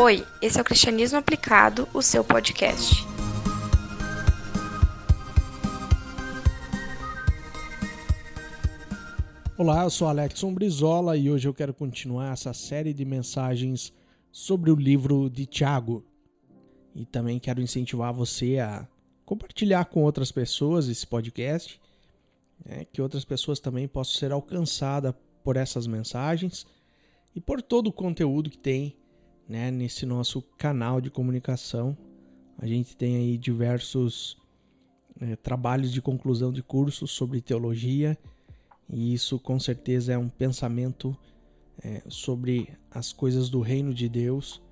Oi, esse é o Cristianismo Aplicado, o seu podcast. Olá, eu sou Alexson Brizola e hoje eu quero continuar essa série de mensagens sobre o livro de Tiago. E também quero incentivar você a compartilhar com outras pessoas esse podcast, né, que outras pessoas também possam ser alcançadas por essas mensagens e por todo o conteúdo que tem né, nesse nosso canal de comunicação. A gente tem aí diversos é, trabalhos de conclusão de cursos sobre teologia e isso com certeza é um pensamento é, sobre as coisas do reino de Deus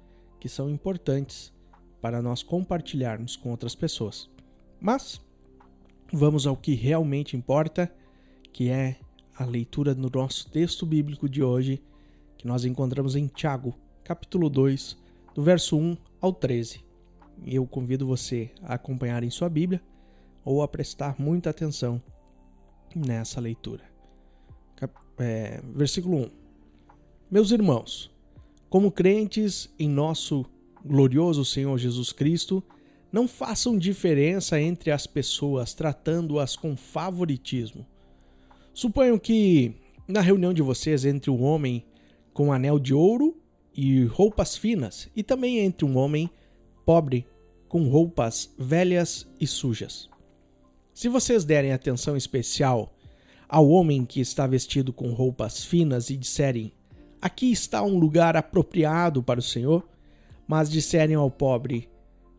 que são importantes para nós compartilharmos com outras pessoas. Mas vamos ao que realmente importa, que é a leitura do nosso texto bíblico de hoje, que nós encontramos em Tiago, capítulo 2, do verso 1 ao 13. Eu convido você a acompanhar em sua Bíblia ou a prestar muita atenção nessa leitura é, versículo 1. Meus irmãos, como crentes em nosso glorioso Senhor Jesus Cristo, não façam diferença entre as pessoas, tratando-as com favoritismo. Suponham que, na reunião de vocês, entre um homem com anel de ouro e roupas finas, e também entre um homem pobre com roupas velhas e sujas. Se vocês derem atenção especial ao homem que está vestido com roupas finas e disserem: Aqui está um lugar apropriado para o Senhor, mas disserem ao pobre: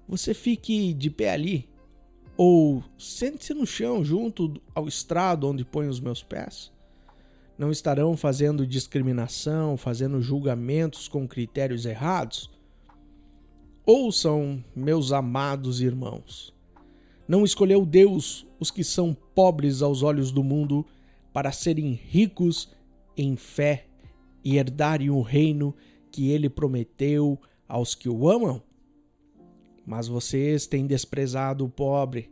Você fique de pé ali, ou sente-se no chão junto ao estrado onde ponho os meus pés? Não estarão fazendo discriminação, fazendo julgamentos com critérios errados? Ouçam, meus amados irmãos. Não escolheu Deus os que são pobres aos olhos do mundo para serem ricos em fé e herdarem o reino que ele prometeu aos que o amam? Mas vocês têm desprezado o pobre.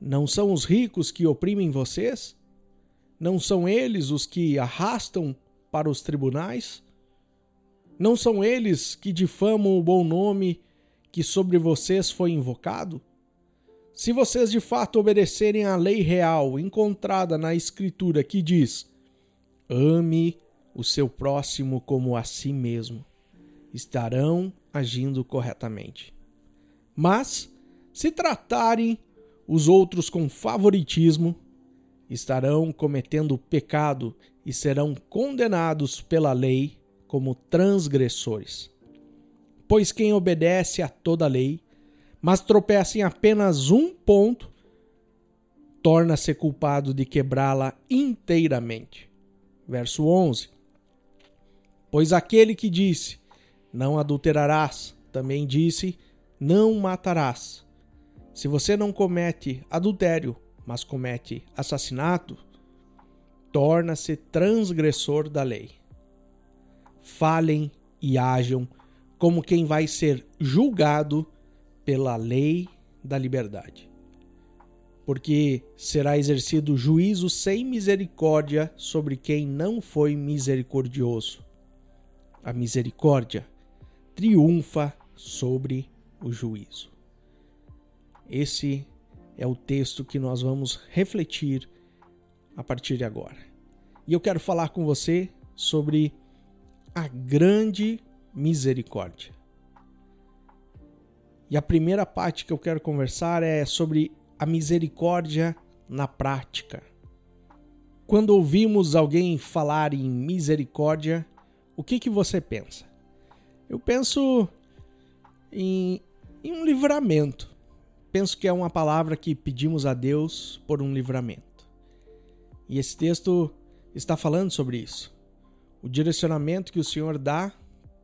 Não são os ricos que oprimem vocês? Não são eles os que arrastam para os tribunais? Não são eles que difamam o bom nome que sobre vocês foi invocado? Se vocês de fato obedecerem à lei real encontrada na Escritura que diz: ame o seu próximo como a si mesmo, estarão agindo corretamente. Mas, se tratarem os outros com favoritismo, estarão cometendo pecado e serão condenados pela lei como transgressores. Pois quem obedece a toda a lei mas tropeça em apenas um ponto, torna-se culpado de quebrá-la inteiramente. Verso 11: Pois aquele que disse: Não adulterarás, também disse: Não matarás. Se você não comete adultério, mas comete assassinato, torna-se transgressor da lei. Falem e ajam como quem vai ser julgado pela lei da liberdade. Porque será exercido juízo sem misericórdia sobre quem não foi misericordioso. A misericórdia triunfa sobre o juízo. Esse é o texto que nós vamos refletir a partir de agora. E eu quero falar com você sobre a grande misericórdia. E a primeira parte que eu quero conversar é sobre a misericórdia na prática. Quando ouvimos alguém falar em misericórdia, o que, que você pensa? Eu penso em, em um livramento. Penso que é uma palavra que pedimos a Deus por um livramento. E esse texto está falando sobre isso. O direcionamento que o Senhor dá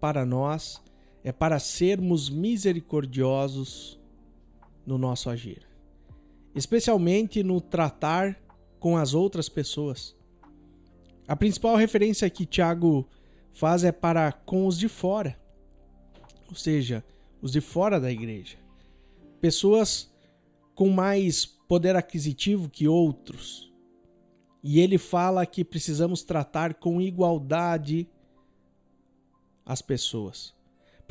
para nós é para sermos misericordiosos no nosso agir, especialmente no tratar com as outras pessoas. A principal referência que Tiago faz é para com os de fora, ou seja, os de fora da igreja. Pessoas com mais poder aquisitivo que outros. E ele fala que precisamos tratar com igualdade as pessoas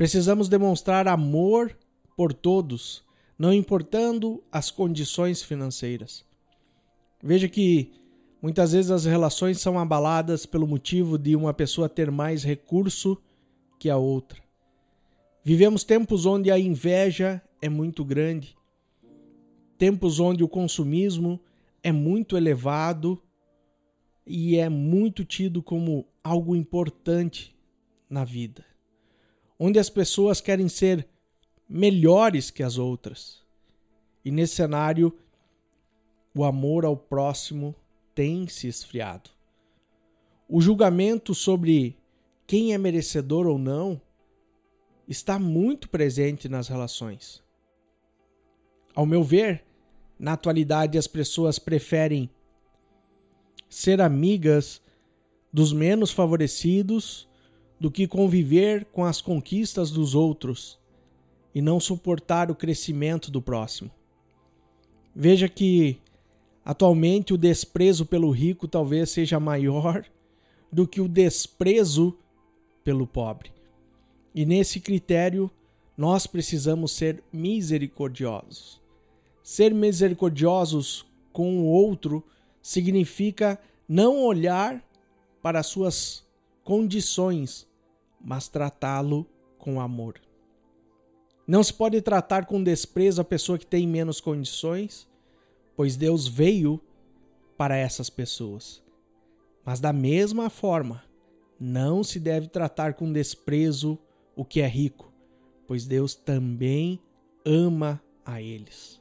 Precisamos demonstrar amor por todos, não importando as condições financeiras. Veja que muitas vezes as relações são abaladas pelo motivo de uma pessoa ter mais recurso que a outra. Vivemos tempos onde a inveja é muito grande, tempos onde o consumismo é muito elevado e é muito tido como algo importante na vida, onde as pessoas querem ser melhores que as outras. E nesse cenário, o amor ao próximo tem se esfriado. O julgamento sobre quem é merecedor ou não está muito presente nas relações. Ao meu ver, na atualidade as pessoas preferem ser amigas dos menos favorecidos do que conviver com as conquistas dos outros e não suportar o crescimento do próximo. Veja que atualmente o desprezo pelo rico talvez seja maior do que o desprezo pelo pobre. E nesse critério, nós precisamos ser misericordiosos. Ser misericordiosos com o outro significa não olhar para suas condições, mas tratá-lo com amor. Não se pode tratar com desprezo a pessoa que tem menos condições, pois Deus veio para essas pessoas. Mas da mesma forma, não se deve tratar com desprezo o que é rico, pois Deus também ama a eles.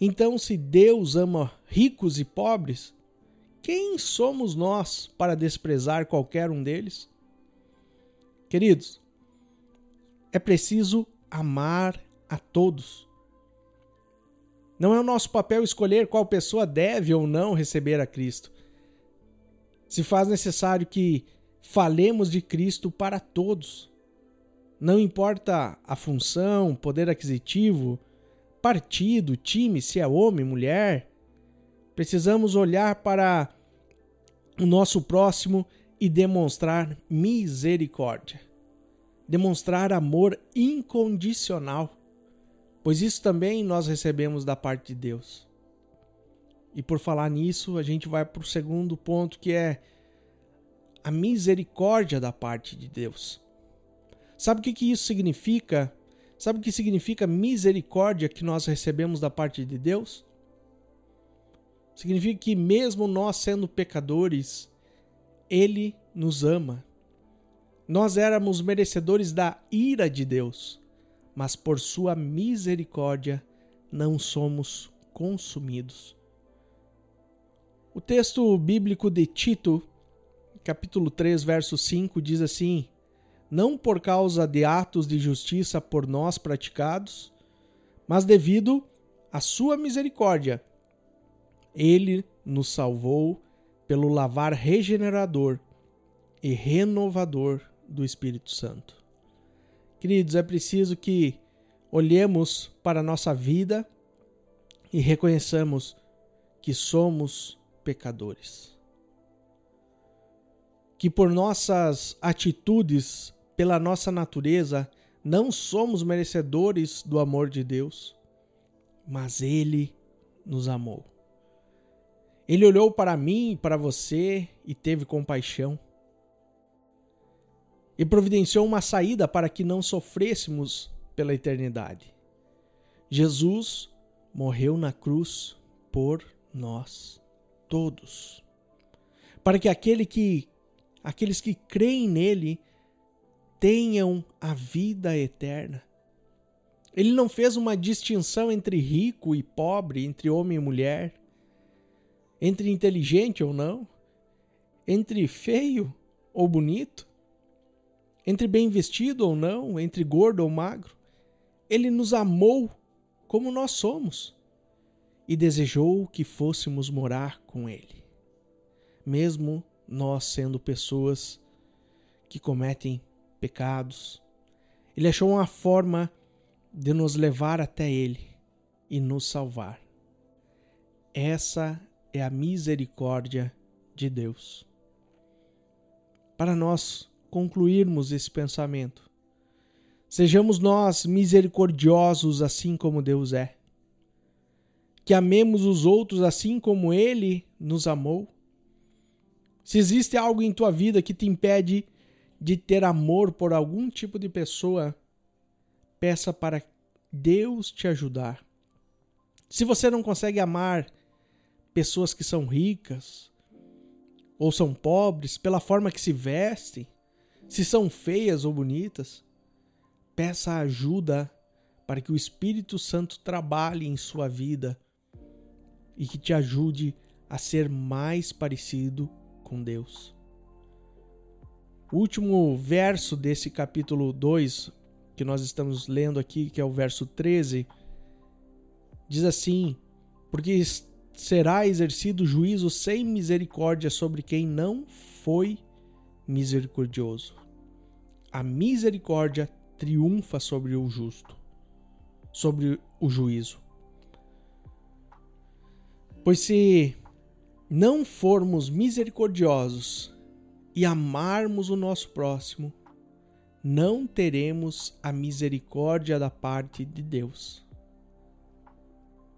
Então, se Deus ama ricos e pobres, quem somos nós para desprezar qualquer um deles? Queridos, é preciso amar a todos. Não é o nosso papel escolher qual pessoa deve ou não receber a Cristo. Se faz necessário que falemos de Cristo para todos. Não importa a função, poder aquisitivo, partido, time, se é homem, mulher. Precisamos olhar para o nosso próximo e demonstrar misericórdia, demonstrar amor incondicional, pois isso também nós recebemos da parte de Deus. E por falar nisso, a gente vai para o segundo ponto que é a misericórdia da parte de Deus. Sabe o que, que isso significa? Sabe o que significa misericórdia que nós recebemos da parte de Deus? Significa que, mesmo nós sendo pecadores, Ele nos ama. Nós éramos merecedores da ira de Deus, mas por Sua misericórdia não somos consumidos. O texto bíblico de Tito, capítulo 3, verso 5, diz assim: Não por causa de atos de justiça por nós praticados, mas devido à Sua misericórdia ele nos salvou pelo lavar regenerador e renovador do Espírito Santo. Queridos, é preciso que olhemos para a nossa vida e reconheçamos que somos pecadores. Que por nossas atitudes, pela nossa natureza, não somos merecedores do amor de Deus, mas Ele nos amou. Ele olhou para mim e para você e teve compaixão. E providenciou uma saída para que não sofrêssemos pela eternidade. Jesus morreu na cruz por nós todos. Para que aquele que aqueles que creem nele tenham a vida eterna. Ele não fez uma distinção entre rico e pobre, entre homem e mulher entre inteligente ou não, entre feio ou bonito, entre bem vestido ou não, entre gordo ou magro. Ele nos amou como nós somos e desejou que fôssemos morar com Ele, mesmo nós sendo pessoas que cometem pecados. Ele achou uma forma de nos levar até Ele e nos salvar. Essa é a misericórdia de Deus. Para nós concluirmos esse pensamento, Sejamos nós misericordiosos assim como Deus é. Que amemos os outros assim como Ele nos amou. Se existe algo em tua vida que te impede de ter amor por algum tipo de pessoa, peça para Deus te ajudar. Se você não consegue amar pessoas que são ricas ou são pobres pela forma que se vestem, se são feias ou bonitas, Peça ajuda para que o Espírito Santo trabalhe em sua vida e que te ajude a ser mais parecido com Deus. O último verso desse capítulo 2 que nós estamos lendo aqui, que é o verso 13, diz assim: Porque será exercido juízo sem misericórdia sobre quem não foi misericordioso. A misericórdia triunfa sobre o justo, sobre o juízo. Pois se não formos misericordiosos e amarmos o nosso próximo, não teremos a misericórdia da parte de Deus.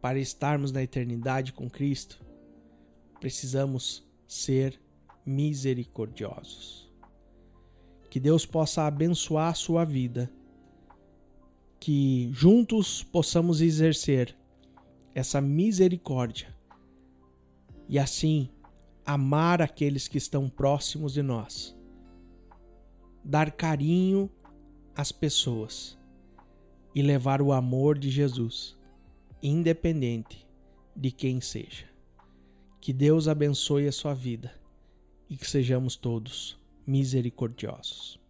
Para estarmos na eternidade com Cristo, precisamos ser misericordiosos. Que Deus possa abençoar a sua vida. Que juntos possamos exercer essa misericórdia e assim amar aqueles que estão próximos de nós. Dar carinho às pessoas e levar o amor de Jesus, independente de quem seja. Que Deus abençoe a sua vida e que sejamos todos misericordiosos.